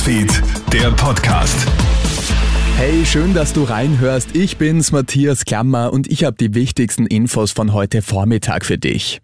Newsfeed, der Podcast. Hey, schön, dass du reinhörst. Ich bin's, Matthias Klammer, und ich habe die wichtigsten Infos von heute Vormittag für dich.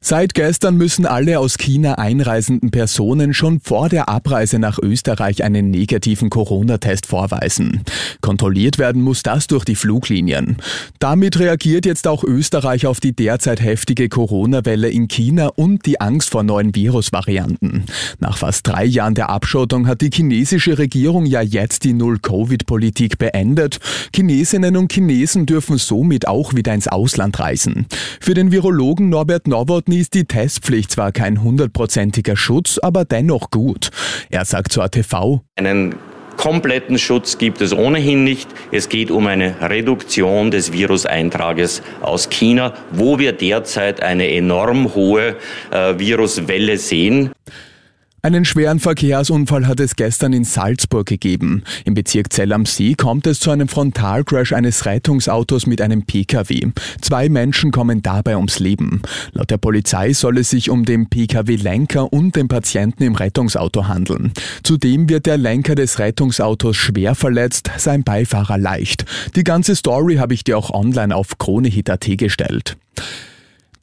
Seit gestern müssen alle aus China einreisenden Personen schon vor der Abreise nach Österreich einen negativen Corona-Test vorweisen. Kontrolliert werden muss das durch die Fluglinien. Damit reagiert jetzt auch Österreich auf die derzeit heftige Corona-Welle in China und die Angst vor neuen Virusvarianten. Nach fast drei Jahren der Abschottung hat die chinesische Regierung ja jetzt die Null-Covid-Politik beendet. Chinesinnen und Chinesen dürfen somit auch wieder ins Ausland reisen. Für den Virologen Norbert Nowotny ist die Testpflicht zwar kein hundertprozentiger Schutz, aber dennoch gut. Er sagt zu ATV, einen kompletten Schutz gibt es ohnehin nicht. Es geht um eine Reduktion des Viruseintrages aus China, wo wir derzeit eine enorm hohe äh, Viruswelle sehen. Einen schweren Verkehrsunfall hat es gestern in Salzburg gegeben. Im Bezirk Zell am See kommt es zu einem Frontalcrash eines Rettungsautos mit einem Pkw. Zwei Menschen kommen dabei ums Leben. Laut der Polizei soll es sich um den Pkw-Lenker und den Patienten im Rettungsauto handeln. Zudem wird der Lenker des Rettungsautos schwer verletzt, sein Beifahrer leicht. Die ganze Story habe ich dir auch online auf kronehit.at gestellt.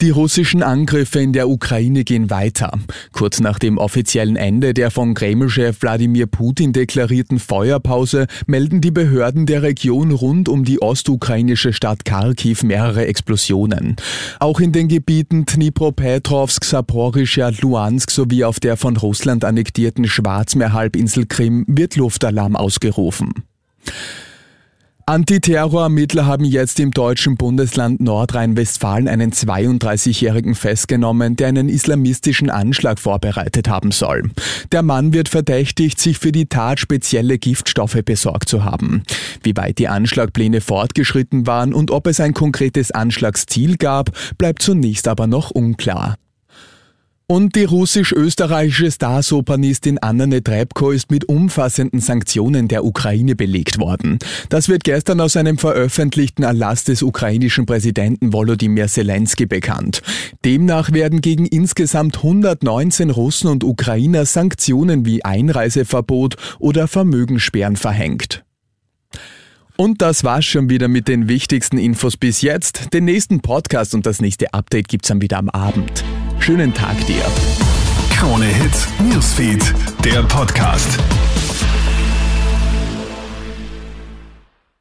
Die russischen Angriffe in der Ukraine gehen weiter. Kurz nach dem offiziellen Ende der von Kreml-Chef Wladimir Putin deklarierten Feuerpause melden die Behörden der Region rund um die ostukrainische Stadt Kharkiv mehrere Explosionen. Auch in den Gebieten Dnipropetrovsk, Saporischja, Luhansk sowie auf der von Russland annektierten Schwarzmeerhalbinsel Krim wird Luftalarm ausgerufen. Antiterrorermittler haben jetzt im deutschen Bundesland Nordrhein-Westfalen einen 32-Jährigen festgenommen, der einen islamistischen Anschlag vorbereitet haben soll. Der Mann wird verdächtigt, sich für die Tat spezielle Giftstoffe besorgt zu haben. Wie weit die Anschlagpläne fortgeschritten waren und ob es ein konkretes Anschlagsziel gab, bleibt zunächst aber noch unklar. Und die russisch-österreichische Starsopranistin Anna Netrebko ist mit umfassenden Sanktionen der Ukraine belegt worden. Das wird gestern aus einem veröffentlichten Erlass des ukrainischen Präsidenten Volodymyr Zelensky bekannt. Demnach werden gegen insgesamt 119 Russen und Ukrainer Sanktionen wie Einreiseverbot oder Vermögenssperren verhängt. Und das war's schon wieder mit den wichtigsten Infos bis jetzt. Den nächsten Podcast und das nächste Update gibt's dann wieder am Abend. Schönen Tag dir. Krone Hits, Newsfeed, der Podcast.